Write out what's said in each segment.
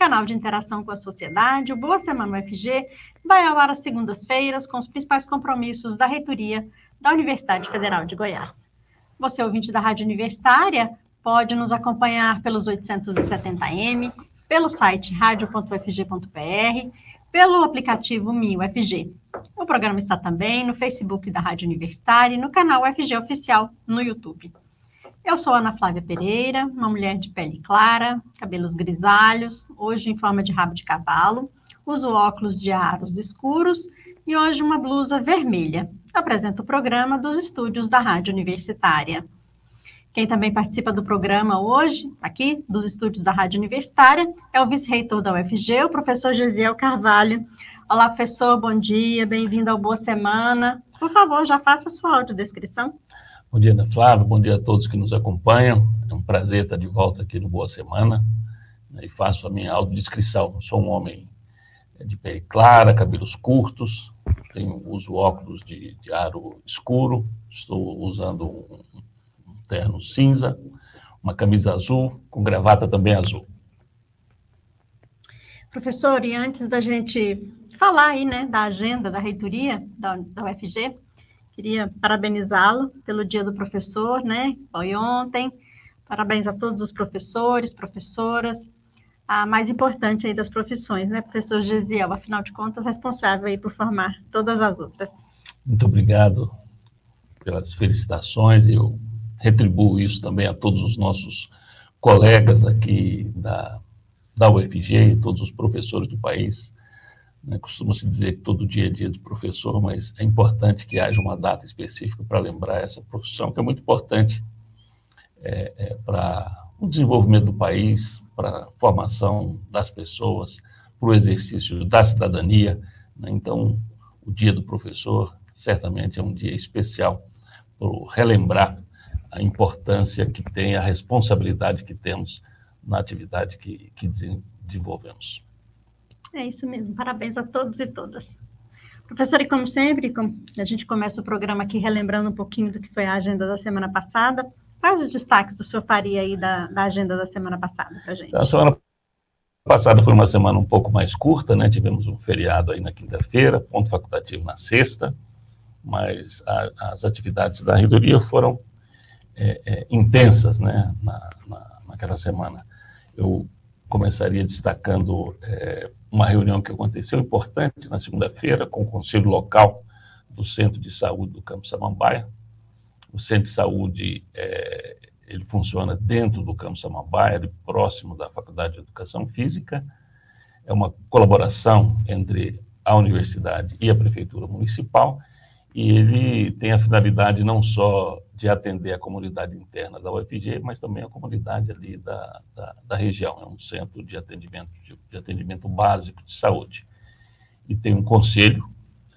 canal de interação com a sociedade. O Boa Semana UFG vai ao ar às segundas-feiras com os principais compromissos da reitoria da Universidade Federal de Goiás. Você, ouvinte da Rádio Universitária, pode nos acompanhar pelos 870M, pelo site radio.ufg.br, pelo aplicativo MinUFG. O programa está também no Facebook da Rádio Universitária e no canal UFG Oficial no YouTube. Eu sou Ana Flávia Pereira, uma mulher de pele clara, cabelos grisalhos, hoje em forma de rabo de cavalo, uso óculos de aros escuros e hoje uma blusa vermelha. Apresento o programa dos estúdios da Rádio Universitária. Quem também participa do programa hoje, aqui, dos estúdios da Rádio Universitária, é o vice-reitor da UFG, o professor Gesiel Carvalho. Olá, professor, bom dia, bem-vindo ao Boa Semana. Por favor, já faça sua audiodescrição. Bom dia, Ana Flávia, bom dia a todos que nos acompanham. É um prazer estar de volta aqui no Boa Semana né, e faço a minha autodescrição. Sou um homem é, de pele clara, cabelos curtos, tenho, uso óculos de, de aro escuro, estou usando um, um terno cinza, uma camisa azul, com gravata também azul. Professor, e antes da gente falar aí, né, da agenda da reitoria da, da UFG, Queria parabenizá-lo pelo Dia do Professor, né? Foi ontem. Parabéns a todos os professores, professoras, a mais importante aí das profissões, né? Professor Gesiel, afinal de contas, responsável aí por formar todas as outras. Muito obrigado pelas felicitações. Eu retribuo isso também a todos os nossos colegas aqui da, da UFG todos os professores do país né? Costuma-se dizer que todo dia é dia do professor, mas é importante que haja uma data específica para lembrar essa profissão, que é muito importante é, é, para o desenvolvimento do país, para a formação das pessoas, para o exercício da cidadania. Né? Então, o dia do professor certamente é um dia especial para relembrar a importância que tem, a responsabilidade que temos na atividade que, que desenvolvemos. É isso mesmo. Parabéns a todos e todas. Professor, e como sempre, a gente começa o programa aqui relembrando um pouquinho do que foi a agenda da semana passada. Quais os destaques o senhor faria aí da, da agenda da semana passada para a gente? A semana passada foi uma semana um pouco mais curta, né? Tivemos um feriado aí na quinta-feira, ponto facultativo na sexta, mas a, as atividades da reitoria foram é, é, intensas, né? Na, na, naquela semana. Eu começaria destacando é, uma reunião que aconteceu importante na segunda-feira com o Conselho Local do Centro de Saúde do Campo Samambaia. O Centro de Saúde é, ele funciona dentro do Campo Samambaia, próximo da Faculdade de Educação Física. É uma colaboração entre a universidade e a prefeitura municipal e ele tem a finalidade não só de atender a comunidade interna da UFG, mas também a comunidade ali da, da, da região. É um centro de atendimento, de, de, atendimento básico de saúde. E tem um conselho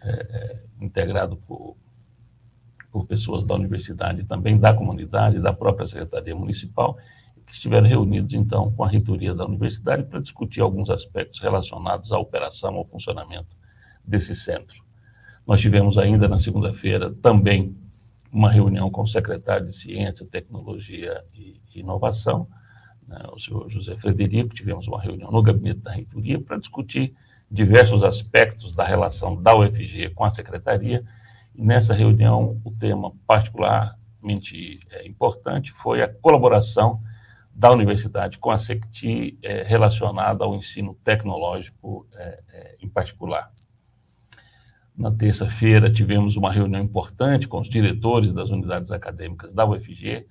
é, é, integrado por, por pessoas da universidade, também da comunidade, da própria Secretaria Municipal, que estiveram reunidos, então, com a reitoria da universidade para discutir alguns aspectos relacionados à operação, ao funcionamento desse centro. Nós tivemos ainda na segunda-feira também uma reunião com o secretário de Ciência, Tecnologia e Inovação, né, o senhor José Frederico. Tivemos uma reunião no gabinete da reitoria para discutir diversos aspectos da relação da UFG com a secretaria. E nessa reunião, o tema particularmente é, importante foi a colaboração da universidade com a SECTI é, relacionada ao ensino tecnológico é, é em particular. Na terça-feira, tivemos uma reunião importante com os diretores das unidades acadêmicas da UFG.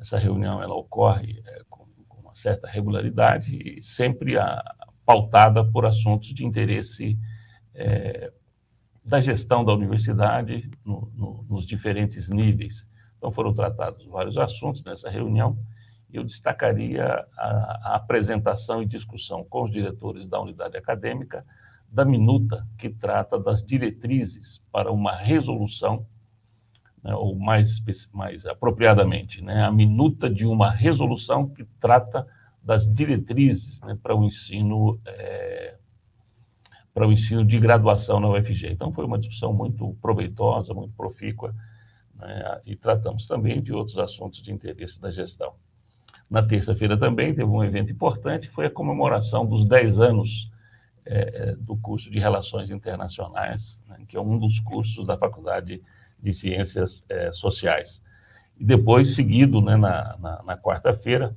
Essa reunião ela ocorre é, com, com, uma certa regularidade e sempre a, pautada por assuntos de interesse é, da gestão da universidade no, no, nos diferentes níveis. Então, foram tratados vários assuntos nessa reunião. Eu destacaria a, a apresentação e discussão com os diretores da unidade acadêmica da minuta que trata das diretrizes para uma resolução, né, ou mais, mais apropriadamente, né, a minuta de uma resolução que trata das diretrizes né, para o ensino é, para o ensino de graduação na UFG. Então foi uma discussão muito proveitosa, muito profícua, né, e tratamos também de outros assuntos de interesse da gestão. Na terça-feira também teve um evento importante, foi a comemoração dos 10 anos é, é, do curso de Relações Internacionais, né, que é um dos cursos da Faculdade de Ciências é, Sociais. E depois, seguido né, na, na, na quarta-feira,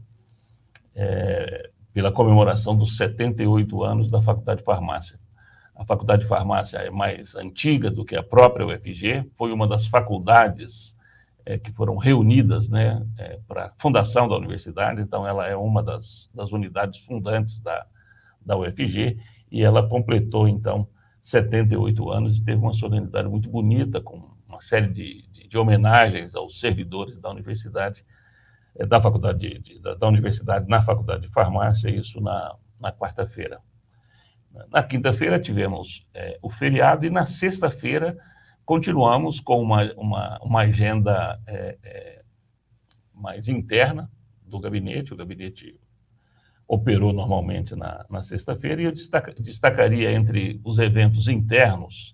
é, pela comemoração dos 78 anos da Faculdade de Farmácia. A Faculdade de Farmácia é mais antiga do que a própria UFG, foi uma das faculdades é, que foram reunidas né, é, para a fundação da universidade, então ela é uma das, das unidades fundantes da, da UFG, e ela completou, então, 78 anos e teve uma solenidade muito bonita, com uma série de, de, de homenagens aos servidores da universidade, eh, da faculdade de, de, da, da, universidade na faculdade de farmácia, isso na, na quarta-feira. Na quinta-feira tivemos é, o feriado e na sexta-feira continuamos com uma, uma, uma agenda é, é, mais interna do gabinete, o gabinete operou normalmente na, na sexta-feira, e eu destaca, destacaria entre os eventos internos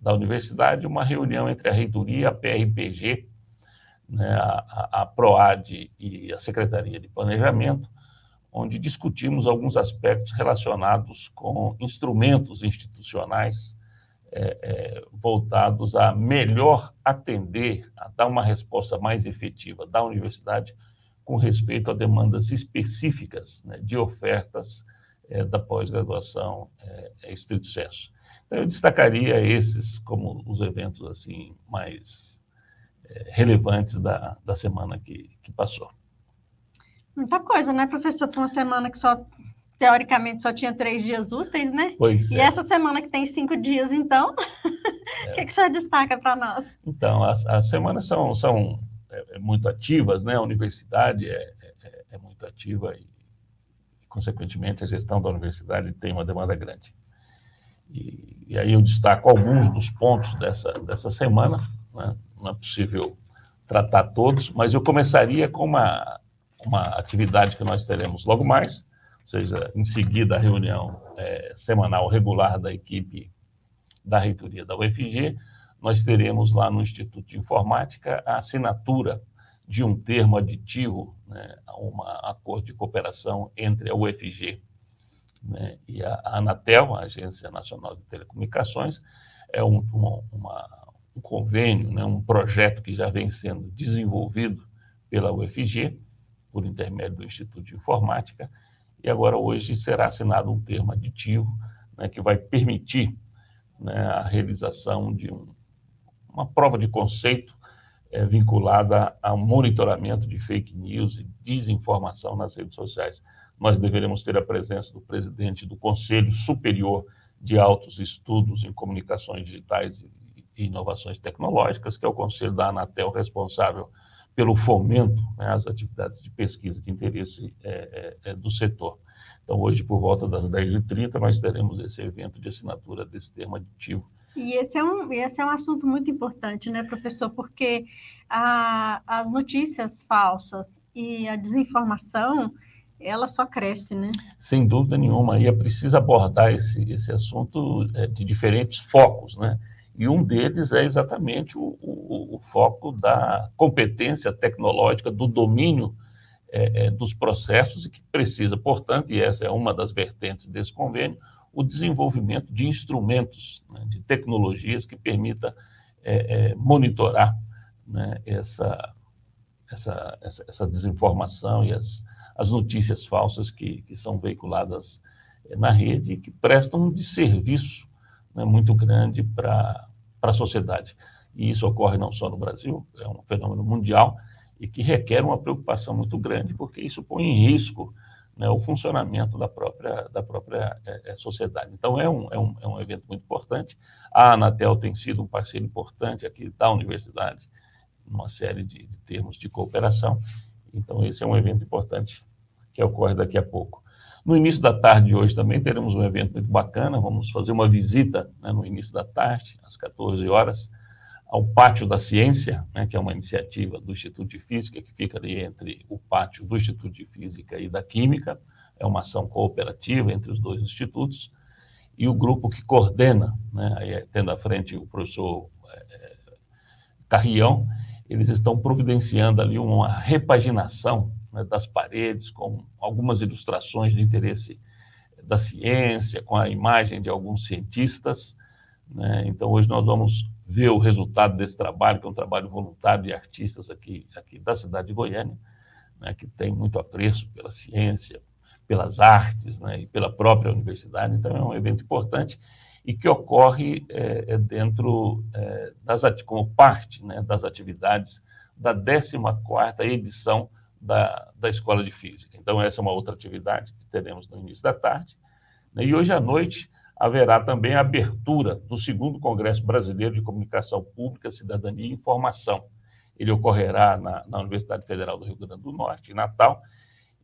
da universidade uma reunião entre a reitoria, a PRPG, né, a, a PROAD e a Secretaria de Planejamento, onde discutimos alguns aspectos relacionados com instrumentos institucionais é, é, voltados a melhor atender, a dar uma resposta mais efetiva da universidade com respeito a demandas específicas né, de ofertas é, da pós-graduação é, é, estrito senso. Então, eu destacaria esses como os eventos assim mais é, relevantes da, da semana que, que passou. Muita coisa, né, professor? Para uma semana que só, teoricamente, só tinha três dias úteis, né? Pois e é. essa semana que tem cinco dias, então, o é. que, que o senhor destaca para nós? Então, as, as semanas são, são é, é, muito ativas, né? A universidade é, é, é muito ativa e, consequentemente, a gestão da universidade tem uma demanda grande. E, e aí eu destaco alguns dos pontos dessa, dessa semana, né? não é possível tratar todos, mas eu começaria com uma, uma atividade que nós teremos logo mais, ou seja, em seguida a reunião é, semanal regular da equipe da reitoria da UFG, nós teremos lá no Instituto de Informática a assinatura de um termo aditivo, né, um acordo de cooperação entre a UFG né, e a Anatel, a Agência Nacional de Telecomunicações, é um, uma, uma, um convênio, né, um projeto que já vem sendo desenvolvido pela UFG, por intermédio do Instituto de Informática, e agora hoje será assinado um termo aditivo né, que vai permitir né, a realização de um, uma prova de conceito é, vinculada ao monitoramento de fake news e desinformação nas redes sociais. Nós deveremos ter a presença do presidente do Conselho Superior de Altos Estudos em Comunicações Digitais e Inovações Tecnológicas, que é o conselho da Anatel responsável pelo fomento né, às atividades de pesquisa de interesse é, é, é do setor. Então, hoje, por volta das 10h30, nós teremos esse evento de assinatura desse termo aditivo e esse é um, esse é um assunto muito importante, né, professor? Porque a, as notícias falsas e a desinformação, ela só cresce, né? Sem dúvida nenhuma. E é preciso abordar esse, esse assunto é, de diferentes focos, né? E um deles é exatamente o, o, o foco da competência tecnológica, do domínio é, dos processos, e que precisa, portanto, e essa é uma das vertentes desse convênio, o desenvolvimento de instrumentos, né, de tecnologias que permita é, é, monitorar né, essa, essa, essa, essa, desinformação e as, as notícias falsas que, que são veiculadas é, na rede e que prestam um desserviço né, muito grande para a sociedade. E isso ocorre não só no Brasil, é um fenômeno mundial e que requer uma preocupação muito grande, porque isso põe em risco né, o funcionamento da própria, da própria é, sociedade. Então, é um, é, um, é um evento muito importante. A Anatel tem sido um parceiro importante aqui da universidade, numa série de, de termos de cooperação. Então, esse é um evento importante que ocorre daqui a pouco. No início da tarde de hoje também teremos um evento muito bacana, vamos fazer uma visita né, no início da tarde, às 14 horas, ao Pátio da Ciência, né, que é uma iniciativa do Instituto de Física, que fica ali entre o pátio do Instituto de Física e da Química, é uma ação cooperativa entre os dois institutos, e o grupo que coordena, né, aí, tendo à frente o professor é, Carrião, eles estão providenciando ali uma repaginação né, das paredes, com algumas ilustrações de interesse da ciência, com a imagem de alguns cientistas. Né? Então, hoje nós vamos ver o resultado desse trabalho, que é um trabalho voluntário de artistas aqui, aqui da cidade de Goiânia, né, que tem muito apreço pela ciência, pelas artes né, e pela própria universidade. Então, é um evento importante e que ocorre é, é dentro é, das como parte né, das atividades da 14ª edição da, da Escola de Física. Então, essa é uma outra atividade que teremos no início da tarde. Né? E hoje à noite haverá também a abertura do segundo Congresso Brasileiro de Comunicação Pública, Cidadania e Informação. Ele ocorrerá na, na Universidade Federal do Rio Grande do Norte, em Natal,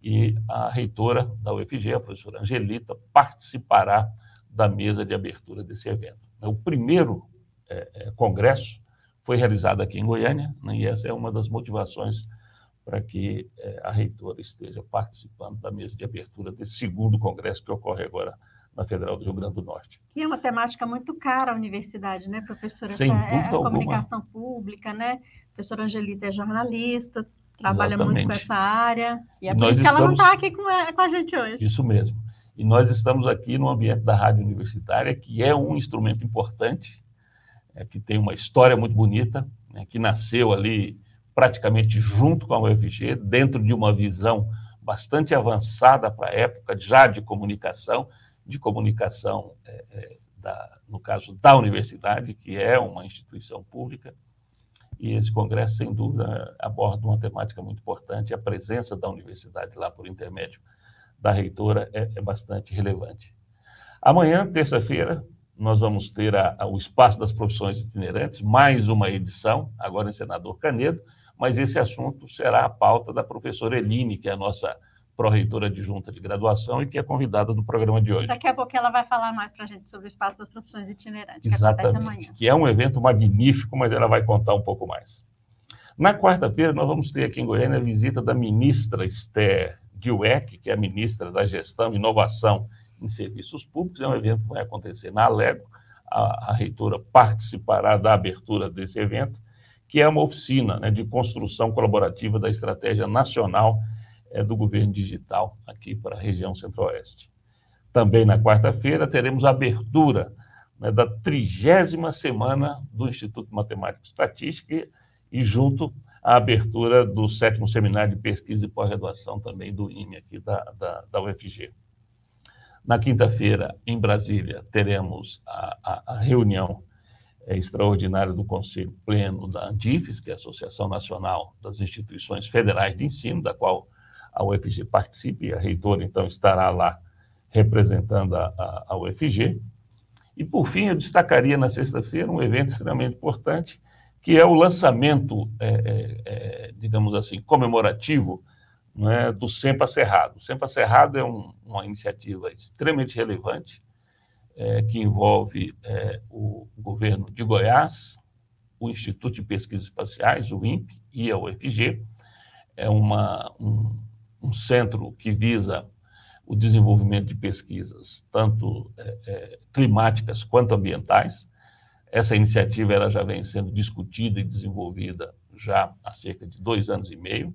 e a reitora da UFG, a professora Angelita, participará da mesa de abertura desse evento. O primeiro é, é, congresso foi realizado aqui em Goiânia, né, e essa é uma das motivações para que é, a reitora esteja participando da mesa de abertura desse segundo congresso que ocorre agora na Federal do Rio Grande do Norte. Que é uma temática muito cara à universidade, né, professora? Sem Essa, é, a comunicação pública, né? A professora Angelita é jornalista, trabalha Exatamente. muito com essa área, e é por isso que ela não está aqui com a, com a gente hoje. Isso mesmo. E nós estamos aqui no ambiente da rádio universitária, que é um instrumento importante, é, que tem uma história muito bonita, né, que nasceu ali praticamente junto com a UFG, dentro de uma visão bastante avançada para a época, já de comunicação, de comunicação, é, é, da, no caso da universidade, que é uma instituição pública. E esse congresso, sem dúvida, aborda uma temática muito importante, a presença da universidade lá por intermédio da reitora é, é bastante relevante. Amanhã, terça-feira, nós vamos ter a, a, o Espaço das Profissões Itinerantes, mais uma edição, agora em Senador Canedo, mas esse assunto será a pauta da professora Eline, que é a nossa pró-reitora adjunta de graduação e que é convidada no programa de hoje. Daqui a pouco ela vai falar mais para a gente sobre o Espaço das Profissões Itinerantes, que Exatamente, amanhã. que é um evento magnífico, mas ela vai contar um pouco mais. Na quarta-feira, nós vamos ter aqui em Goiânia a visita da ministra Esther Dweck, que é a ministra da Gestão e Inovação em Serviços Públicos. É um evento que vai acontecer na Alego. A, a reitora participará da abertura desse evento que é uma oficina né, de construção colaborativa da estratégia nacional é, do governo digital aqui para a região centro-oeste. Também na quarta-feira teremos a abertura né, da trigésima semana do Instituto de Matemática e Estatística e, junto a abertura do sétimo seminário de pesquisa e pós-graduação também do INE aqui da, da, da UFG. Na quinta-feira, em Brasília, teremos a, a, a reunião é, extraordinária do Conselho Pleno da Andifes, que é a Associação Nacional das Instituições Federais de Ensino, da qual a UFG participa, e a reitora, então, estará lá representando a, a, a UFG. E, por fim, eu destacaria na sexta-feira um evento extremamente importante, que é o lançamento, é, é, é digamos assim, comemorativo é, do SEMPA Cerrado. O SEMPA Cerrado é um, uma iniciativa extremamente relevante, é, que envolve é, o governo de Goiás, o Instituto de Pesquisas Espaciais, o INPE, e a UFG. É uma, um, um centro que visa o desenvolvimento de pesquisas, tanto é, é, climáticas quanto ambientais. Essa iniciativa ela já vem sendo discutida e desenvolvida já há cerca de dois anos e meio,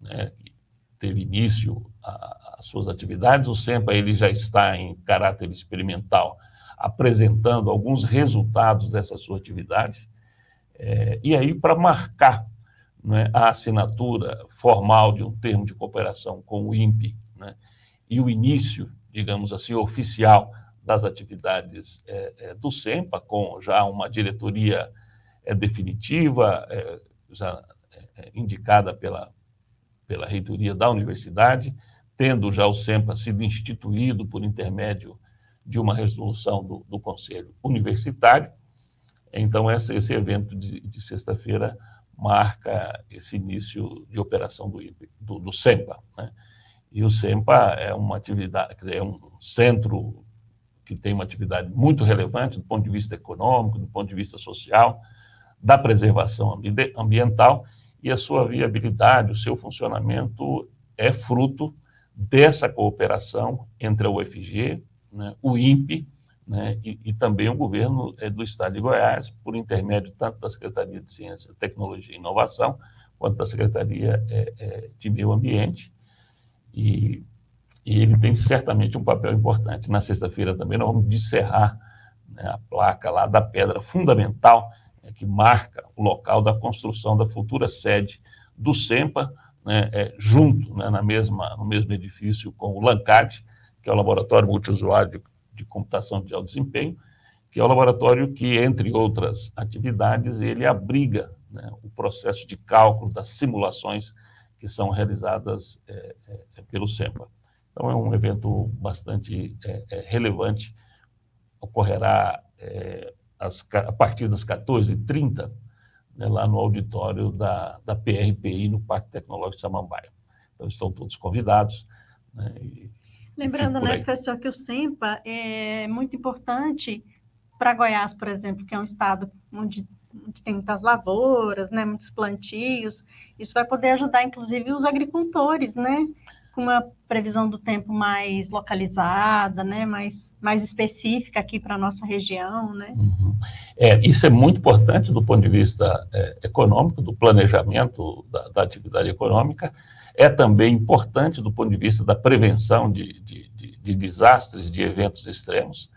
né, teve início as suas atividades. O SEMPA ele já está em caráter experimental, apresentando alguns resultados dessa sua atividade. É, e aí, para marcar né, a assinatura formal de um termo de cooperação com o INPE né, e o início, digamos assim, oficial das atividades é, é, do SEMPA, com já uma diretoria é, definitiva, é, já é, indicada pela, pela reitoria da universidade, tendo já o SEMPA sido instituído por intermédio de uma resolução do, do Conselho Universitário. Então, essa, esse evento de, de sexta-feira marca esse início de operação do, do, do SEMPA. Né? E o SEMPA é uma atividade, quer dizer, é um centro que tem uma atividade muito relevante do ponto de vista econômico, do ponto de vista social, da preservação ambiental, e a sua viabilidade, o seu funcionamento é fruto dessa cooperação entre a UFG, né, o INPE né, e, e, também o governo é, do Estado de Goiás, por intermédio tanto da Secretaria de Ciência, Tecnologia e Inovação, quanto da Secretaria é, é, de Meio Ambiente. E, e, ele tem certamente um papel importante. Na sexta-feira também nós vamos descerrar né, a placa lá da pedra fundamental é, que marca o local da construção da futura sede do SEMPA, né, é, junto, né, na mesma, no mesmo edifício com o LANCAD, que é o Laboratório Multiusuário de, de Computação de Alto Desempenho, que é o laboratório que, entre outras atividades, ele abriga né, o processo de cálculo das simulações que são realizadas é, é, pelo SEMPA. Então, é um evento bastante é, é relevante, ocorrerá é, as, a partir das 14h30, né, lá no auditório da, da PRPI, no Parque Tecnológico de Samambaia. Então, estão todos convidados. Né, e, Lembrando, né, professor, que o SEMPA é muito importante para Goiás, por exemplo, que é um estado onde, onde, tem muitas lavouras, né, muitos plantios. Isso vai poder ajudar, inclusive, os agricultores, né, com uma previsão do tempo mais localizada, né, mais, mais específica aqui para a nossa região, né? Uhum. É, isso é muito importante do ponto de vista é, econômico, do planejamento da, da, atividade econômica, é também importante do ponto de vista da prevenção de, de, de, de desastres, de eventos extremos,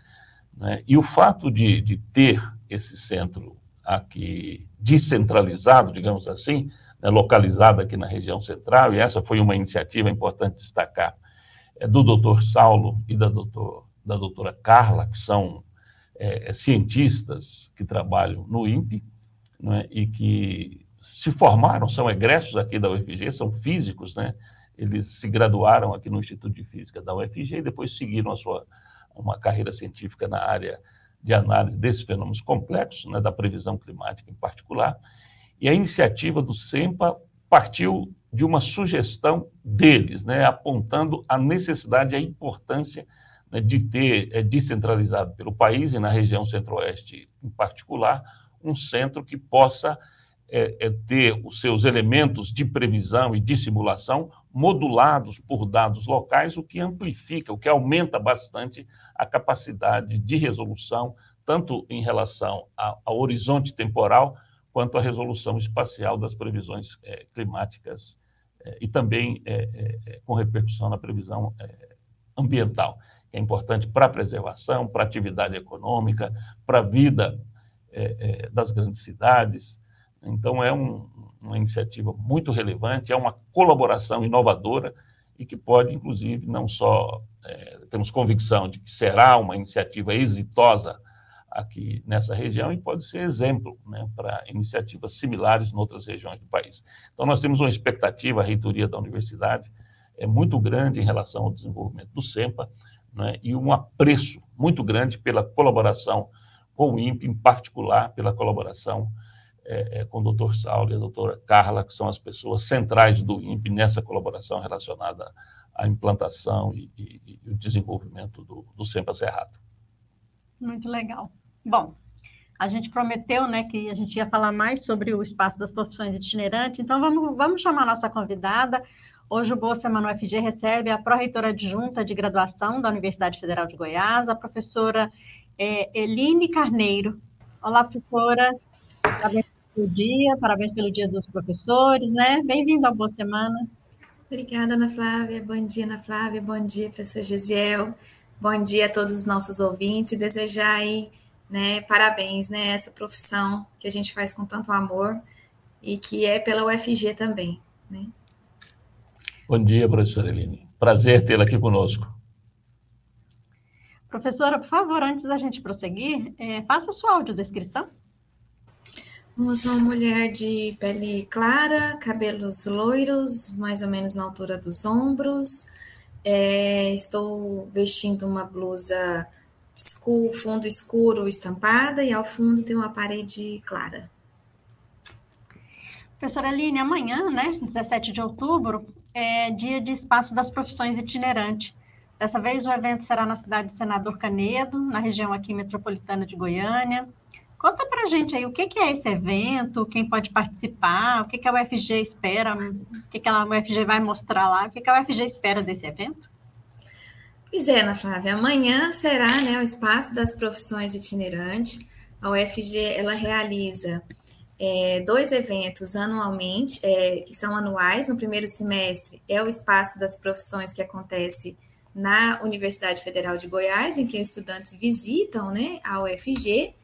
né? e o fato de, de ter esse centro aqui descentralizado, digamos assim, né, localizada aqui na região central, e essa foi uma iniciativa importante destacar, é, do doutor Saulo e da, doutor, da doutora Carla, que são é, cientistas que trabalham no INPE, né, e que se formaram, são egressos aqui da UFG, são físicos, né? Eles se graduaram aqui no Instituto de Física da UFG e depois seguiram a sua uma carreira científica na área de análise desses fenômenos complexos, né, da previsão climática em particular. E a iniciativa do SEMPA partiu de uma sugestão deles, né, apontando a necessidade e a importância né, de ter é, descentralizado pelo país e na região centro-oeste em particular, um centro que possa é, é, ter os seus elementos de previsão e de simulação modulados por dados locais, o que amplifica, o que aumenta bastante a capacidade de resolução, tanto em relação ao horizonte temporal, quanto à resolução espacial das previsões é, climáticas é, e também é, é com repercussão na previsão ambiental, que é importante para a preservação, para a atividade econômica, para a vida das grandes cidades. Então, é um, uma iniciativa muito relevante, é uma colaboração inovadora e que pode, inclusive, não só temos convicção de que será uma iniciativa exitosa aqui nessa região e pode ser exemplo né, para iniciativas similares em outras regiões do país. Então, nós temos uma expectativa, a reitoria da universidade é muito grande em relação ao desenvolvimento do SEMPA né, e um apreço muito grande pela colaboração com o INPE, em particular pela colaboração é, é, com o doutor Saulo e a doutora Carla, que são as pessoas centrais do INPE nessa colaboração relacionada à implantação e, e, e o desenvolvimento do, do SEMPA Cerrado. Muito legal. Bom, a gente prometeu, né, que a gente ia falar mais sobre o espaço das profissões itinerantes, então vamos, vamos chamar a nossa convidada. Hoje o Boa Semana UFG recebe a pró-reitora adjunta de graduação da Universidade Federal de Goiás, a professora é, Eline Carneiro. Olá, professora. Pelo dia, parabéns pelo dia dos professores, né? Bem-vindo ao Boa Semana. Obrigada, Ana Flávia. Bom dia, Ana Flávia. Bom dia, professor Gisiel. Bom dia a todos os nossos ouvintes e desejar aí né? Parabéns, né? Essa profissão que a gente faz com tanto amor e que é pela UFG também, né? Bom dia, professora Eline. Prazer tê-la aqui conosco. Professora, por favor, antes da gente prosseguir, é, faça a sua audiodescrição. Eu sou uma mulher de pele clara, cabelos loiros, mais ou menos na altura dos ombros. É, estou vestindo uma blusa escuro, fundo escuro estampada e ao fundo tem uma parede clara. Professora Aline, amanhã, né, 17 de outubro, é dia de espaço das profissões itinerante. Dessa vez o evento será na cidade de Senador Canedo, na região aqui metropolitana de Goiânia. Conta para gente aí o que, que, é esse evento, quem pode participar, o que, que a UFG espera, o que, que a UFG vai mostrar lá, o que, que a UFG espera desse evento? Pois é, Ana Flávia, amanhã será né, o Espaço das Profissões Itinerantes. A UFG ela realiza é, dois eventos anualmente, é, que são anuais. No primeiro semestre é o Espaço das Profissões que acontece na Universidade Federal de Goiás, em que os estudantes visitam né, a UFG.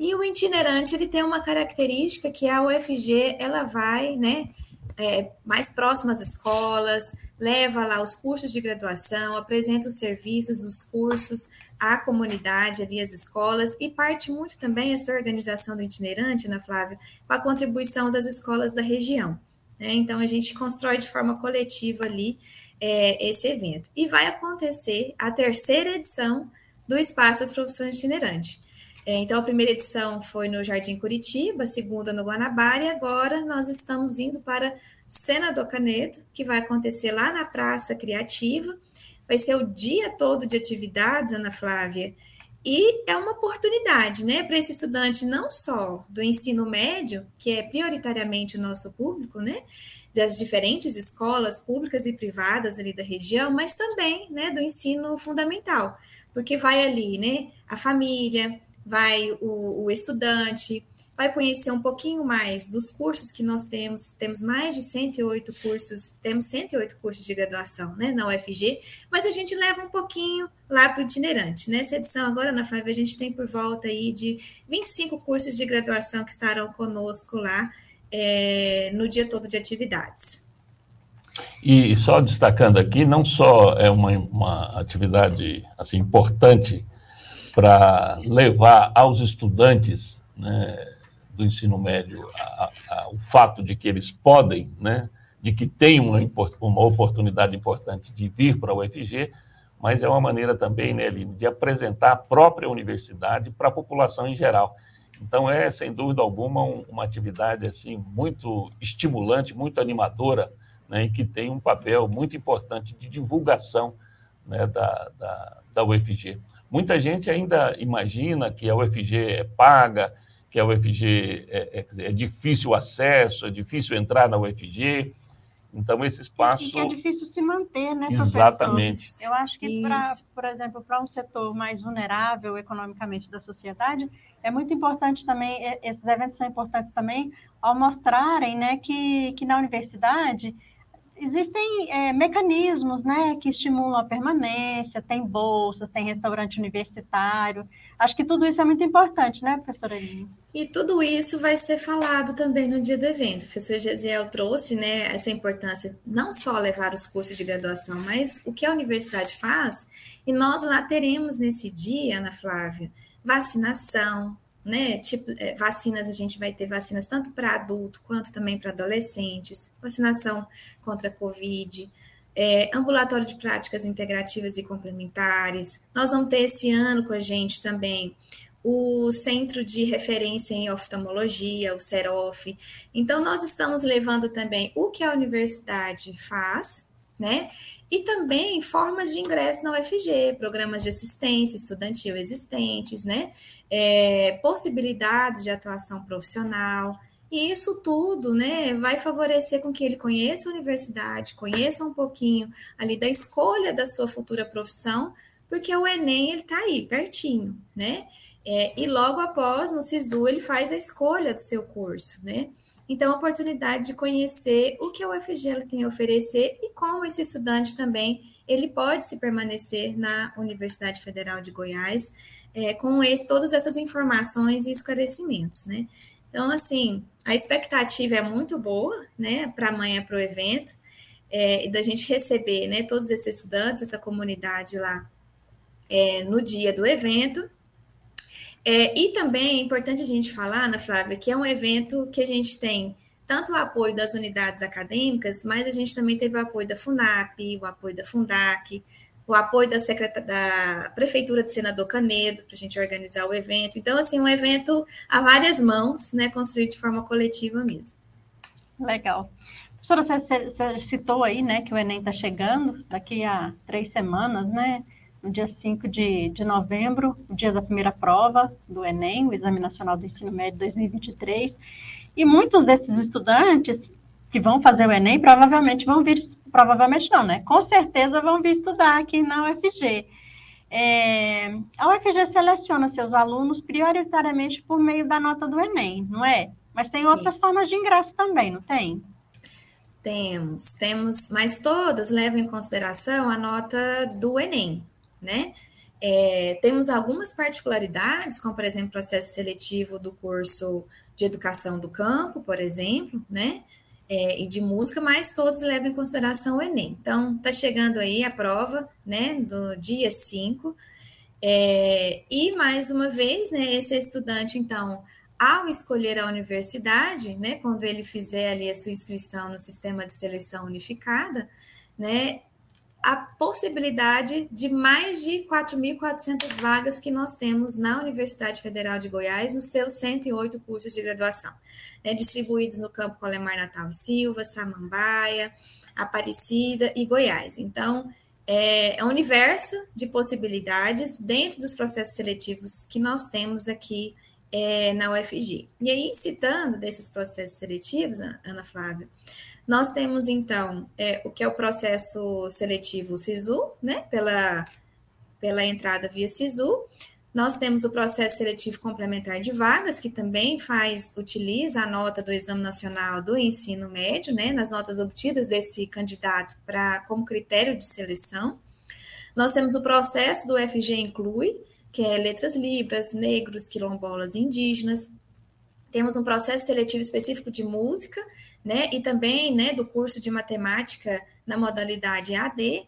E o itinerante ele tem uma característica que a UFG ela vai né, é, mais próximo às escolas, leva lá os cursos de graduação, apresenta os serviços, os cursos à comunidade, ali as escolas, e parte muito também essa organização do itinerante, Ana Flávia, com a contribuição das escolas da região. Né? Então, a gente constrói de forma coletiva ali é, esse evento. E vai acontecer a terceira edição do Espaço das Profissões Itinerantes. É, então, a primeira edição foi no Jardim Curitiba, a segunda no Guanabara, e agora nós estamos indo para Senador Canedo, que vai acontecer lá na Praça Criativa. Vai ser o dia todo de atividades, Ana Flávia, e é uma oportunidade, né, para esse estudante não só do ensino médio, que é prioritariamente o nosso público, né, das diferentes escolas públicas e privadas ali da região, mas também, né, do ensino fundamental, porque vai ali, né, a família, vai o, o estudante, vai conhecer um pouquinho mais dos cursos que nós temos, temos mais de 108 cursos, temos 108 cursos de graduação né, na UFG, mas a gente leva um pouquinho lá para o itinerante. Nessa edição agora, na Flávia, a gente tem por volta aí de 25 cursos de graduação que estarão conosco lá é, no dia todo de atividades. E só destacando aqui, não só é uma, uma atividade assim importante para levar aos estudantes né, do ensino médio a, a, o fato de que eles podem, né, de que têm uma, uma oportunidade importante de vir para a UFG, mas é uma maneira também, né, de apresentar a própria universidade para a população em geral. Então é, sem dúvida alguma, um, uma atividade assim muito estimulante, muito animadora, né, e que tem um papel muito importante de divulgação né, da, da, da UFG. Muita gente ainda imagina que a UFG é paga, que a UFG é, é, é difícil o acesso, é difícil entrar na UFG. Então, esse espaço. E que é difícil se manter, né, Exatamente. Eu acho que, pra, por exemplo, para um setor mais vulnerável economicamente da sociedade, é muito importante também, esses eventos são importantes também ao mostrarem né, que, que na universidade existem é, mecanismos né, que estimulam a permanência, tem bolsas, tem restaurante universitário. Acho que tudo isso é muito importante, né, professora Aline? E tudo isso vai ser falado também no dia do evento. O professor Gesiel trouxe né, essa importância, não só levar os cursos de graduação, mas o que a universidade faz. E nós lá teremos nesse dia, Ana Flávia, vacinação, né? Tipo, é, vacinas, a gente vai ter vacinas tanto para adulto quanto também para adolescentes, vacinação contra a Covid, é, ambulatório de práticas integrativas e complementares. Nós vamos ter esse ano com a gente também o Centro de Referência em Oftalmologia, o CEROF. Então, nós estamos levando também o que a universidade faz, né? E também formas de ingresso na UFG, programas de assistência estudantil existentes, né? é, possibilidades de atuação profissional. E isso tudo né, vai favorecer com que ele conheça a universidade, conheça um pouquinho ali da escolha da sua futura profissão, porque o Enem ele está aí, pertinho, né? É, e logo após, no SISU, ele faz a escolha do seu curso, né? Então, a oportunidade de conhecer o que a UFG tem a oferecer e como esse estudante também ele pode se permanecer na Universidade Federal de Goiás é, com esse, todas essas informações e esclarecimentos, né? Então, assim, a expectativa é muito boa, né, para amanhã, para o evento, é, da gente receber, né, todos esses estudantes, essa comunidade lá, é, no dia do evento. É, e também é importante a gente falar, Ana Flávia, que é um evento que a gente tem tanto o apoio das unidades acadêmicas, mas a gente também teve o apoio da FUNAP, o apoio da FUNDAC, o apoio da, da Prefeitura de Senador Canedo para a gente organizar o evento. Então, assim, um evento a várias mãos, né, construído de forma coletiva mesmo. Legal. Professora, você, você citou aí, né, que o Enem está chegando daqui a três semanas, né? No dia 5 de, de novembro, o dia da primeira prova do Enem, o Exame Nacional do Ensino Médio 2023. E muitos desses estudantes que vão fazer o Enem provavelmente vão vir, provavelmente não, né? Com certeza vão vir estudar aqui na UFG. É, a UFG seleciona seus alunos prioritariamente por meio da nota do Enem, não é? Mas tem outras Isso. formas de ingresso também, não tem? Temos, temos, mas todas levam em consideração a nota do Enem, né? É, temos algumas particularidades, como, por exemplo, o processo seletivo do curso de educação do campo, por exemplo, né? É, e de música, mas todos levam em consideração o Enem. Então, está chegando aí a prova, né, do dia 5. É, e, mais uma vez, né, esse estudante, então, ao escolher a universidade, né, quando ele fizer ali a sua inscrição no sistema de seleção unificada, né, a possibilidade de mais de 4.400 vagas que nós temos na Universidade Federal de Goiás, nos seus 108 cursos de graduação, né, distribuídos no campo Colemar Natal Silva, Samambaia, Aparecida e Goiás. Então, é, é um universo de possibilidades dentro dos processos seletivos que nós temos aqui é, na UFG. E aí, citando desses processos seletivos, Ana Flávia, nós temos, então, é, o que é o processo seletivo SISU, né, pela, pela entrada via SISU. Nós temos o processo seletivo complementar de vagas, que também faz, utiliza a nota do Exame Nacional do Ensino Médio, né, nas notas obtidas desse candidato para como critério de seleção. Nós temos o processo do FG Inclui, que é letras libras, negros, quilombolas e indígenas. Temos um processo seletivo específico de música, né, e também, né, do curso de matemática na modalidade AD.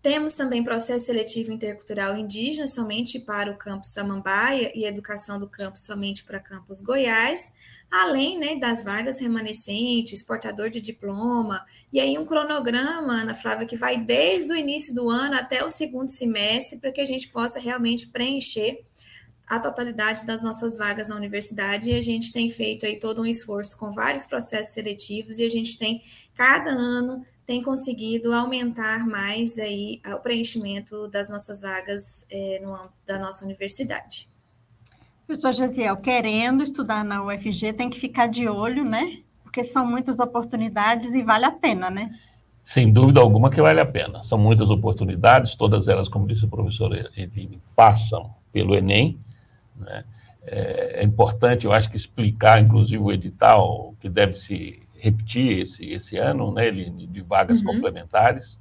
Temos também processo seletivo intercultural indígena somente para o campus Samambaia e educação do campus somente para campus Goiás além né, das vagas remanescentes, portador de diploma, e aí um cronograma, Ana Flávia, que vai desde o início do ano até o segundo semestre, para que a gente possa realmente preencher a totalidade das nossas vagas na universidade, e a gente tem feito aí todo um esforço com vários processos seletivos, e a gente tem, cada ano, tem conseguido aumentar mais aí o preenchimento das nossas vagas é, no da nossa universidade. Professor Gesiel, querendo estudar na UFG, tem que ficar de olho, né? Porque são muitas oportunidades e vale a pena, né? Sem dúvida alguma que vale a pena. São muitas oportunidades, todas elas, como disse o professor Evine, passam pelo Enem. Né? É, é, importante, eu acho que explicar, inclusive, o edital, que deve se repetir esse, esse ano, né, de vagas uhum. complementares.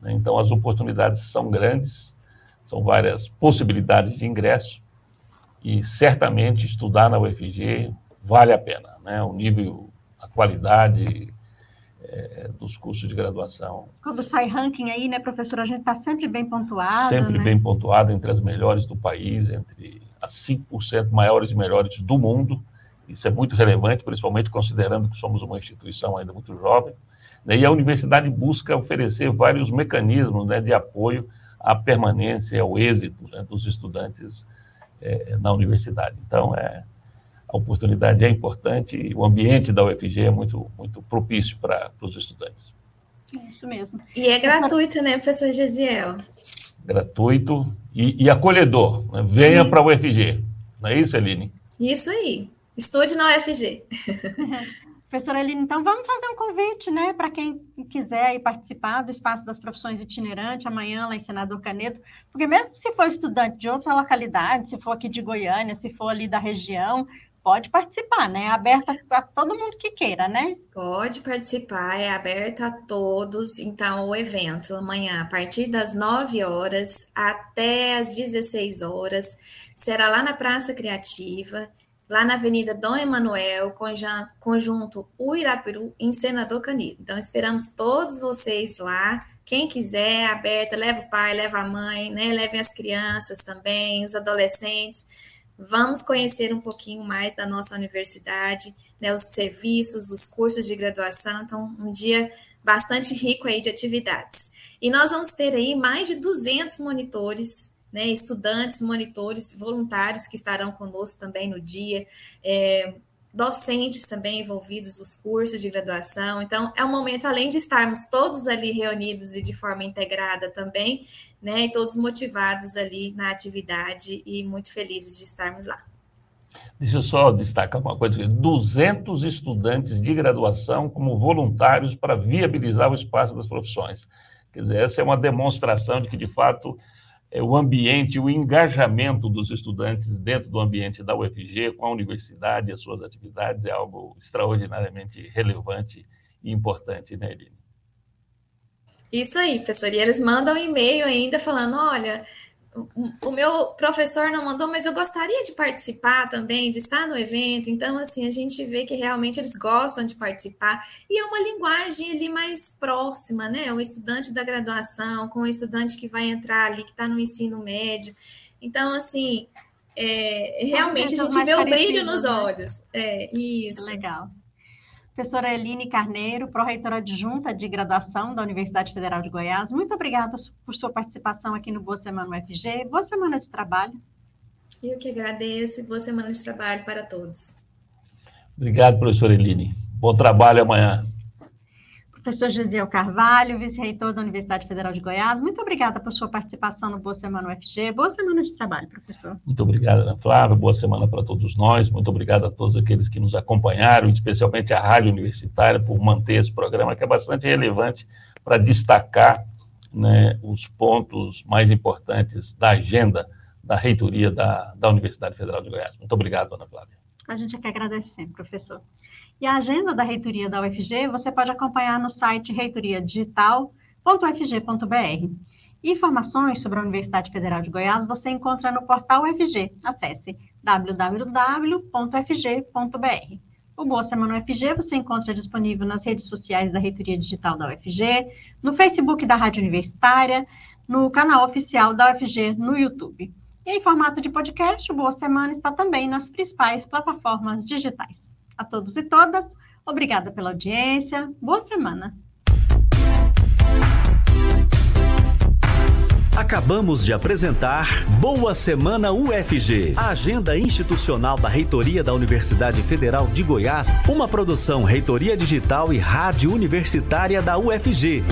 Né? Então, as oportunidades são grandes, são várias possibilidades de ingresso e certamente estudar na UFG vale a pena, né? O nível, a qualidade é, dos cursos de graduação. Quando sai ranking aí, né, professora, a gente está sempre bem pontuado. Sempre né? bem pontuado entre as melhores do país, entre as 5% maiores e melhores do mundo. Isso é muito relevante, principalmente considerando que somos uma instituição ainda muito jovem. Né? E a universidade busca oferecer vários mecanismos né, de apoio à permanência, ao êxito né, dos estudantes é, na universidade. Então, é, a oportunidade é importante e o ambiente da UFG é muito, muito propício para os estudantes. É isso mesmo. E é gratuito, né, professor Gesiel? Gratuito e, e acolhedor. Né? Venha para a UFG. Não é isso, Eline? Isso aí. Estude na UFG. Professora Eline, então vamos fazer um convite, né, para quem quiser participar do Espaço das Profissões Itinerante amanhã lá em Senador Canedo, porque mesmo se for estudante de outra localidade, se for aqui de Goiânia, se for ali da região, pode participar, né? É aberta a todo mundo que queira, né? Pode participar, é aberta a todos. Então, o evento amanhã, a partir das 9 horas até as 16 horas, será lá na Praça Criativa lá na Avenida Dom Emanuel, conjunto Uirapiru, em Senador Canedo. Então, esperamos todos vocês lá. Quem quiser, aberta, leva o pai, leva a mãe, né? Levem as crianças também, os adolescentes. Vamos conhecer um pouquinho mais da nossa universidade, né? Os serviços, os cursos de graduação. Então, um dia bastante rico aí de atividades. E nós vamos ter aí mais de 200 monitores né, estudantes, monitores, voluntários que estarão conosco também no dia. É, docentes também envolvidos nos cursos de graduação. Então, é um momento, além de estarmos todos ali reunidos e de forma integrada também, né, e todos motivados ali na atividade e muito felizes de estarmos lá. Deixa eu só destacar uma coisa: 200 estudantes de graduação como voluntários para viabilizar o espaço das profissões. Quer dizer, essa é uma demonstração de que, de fato, o ambiente, o engajamento dos estudantes dentro do ambiente da UFG, com a universidade e as suas atividades, é algo extraordinariamente relevante e importante, né, Eline? Isso aí, professor. E eles mandam um e-mail ainda falando: olha, o meu professor não mandou, mas eu gostaria de participar também, de estar no evento. Então, assim, a gente vê que realmente eles gostam de participar. E é uma linguagem ali mais próxima, né? O estudante da graduação com o estudante que vai entrar ali, que está no ensino médio. Então, assim, é, realmente a gente vê o brilho nos né? olhos. É, isso. Legal. Professora Eline Carneiro, pró-reitora adjunta de graduação da Universidade Federal de Goiás, muito obrigada por sua participação aqui no Boa Semana UFG. Boa semana de trabalho. Eu que agradeço e boa semana de trabalho para todos. Obrigado, professora Eline. Bom trabalho amanhã. Professor Gisiel Carvalho, vice-reitor da Universidade Federal de Goiás, muito obrigada por sua participação no Boa Semana UFG. Boa semana de trabalho, professor. Muito obrigado, Ana Flávia. Boa semana para todos nós. Muito obrigado a todos aqueles que nos acompanharam, especialmente a Rádio Universitária, por manter esse programa, que é bastante relevante para destacar né, os pontos mais importantes da agenda da reitoria da, da Universidade Federal de Goiás. Muito obrigado, Ana Flávia. A gente é que agradece sempre, professor. E a agenda da reitoria da UFG você pode acompanhar no site reitoriadigital.ufg.br. Informações sobre a Universidade Federal de Goiás você encontra no portal UFG. Acesse www.fg.br. O Boa Semana UFG você encontra disponível nas redes sociais da Reitoria Digital da UFG, no Facebook da Rádio Universitária, no canal oficial da UFG no YouTube. E em formato de podcast, o Boa Semana está também nas principais plataformas digitais. A todos e todas, obrigada pela audiência. Boa semana. Acabamos de apresentar Boa Semana UFG, a agenda institucional da Reitoria da Universidade Federal de Goiás, uma produção Reitoria Digital e Rádio Universitária da UFG.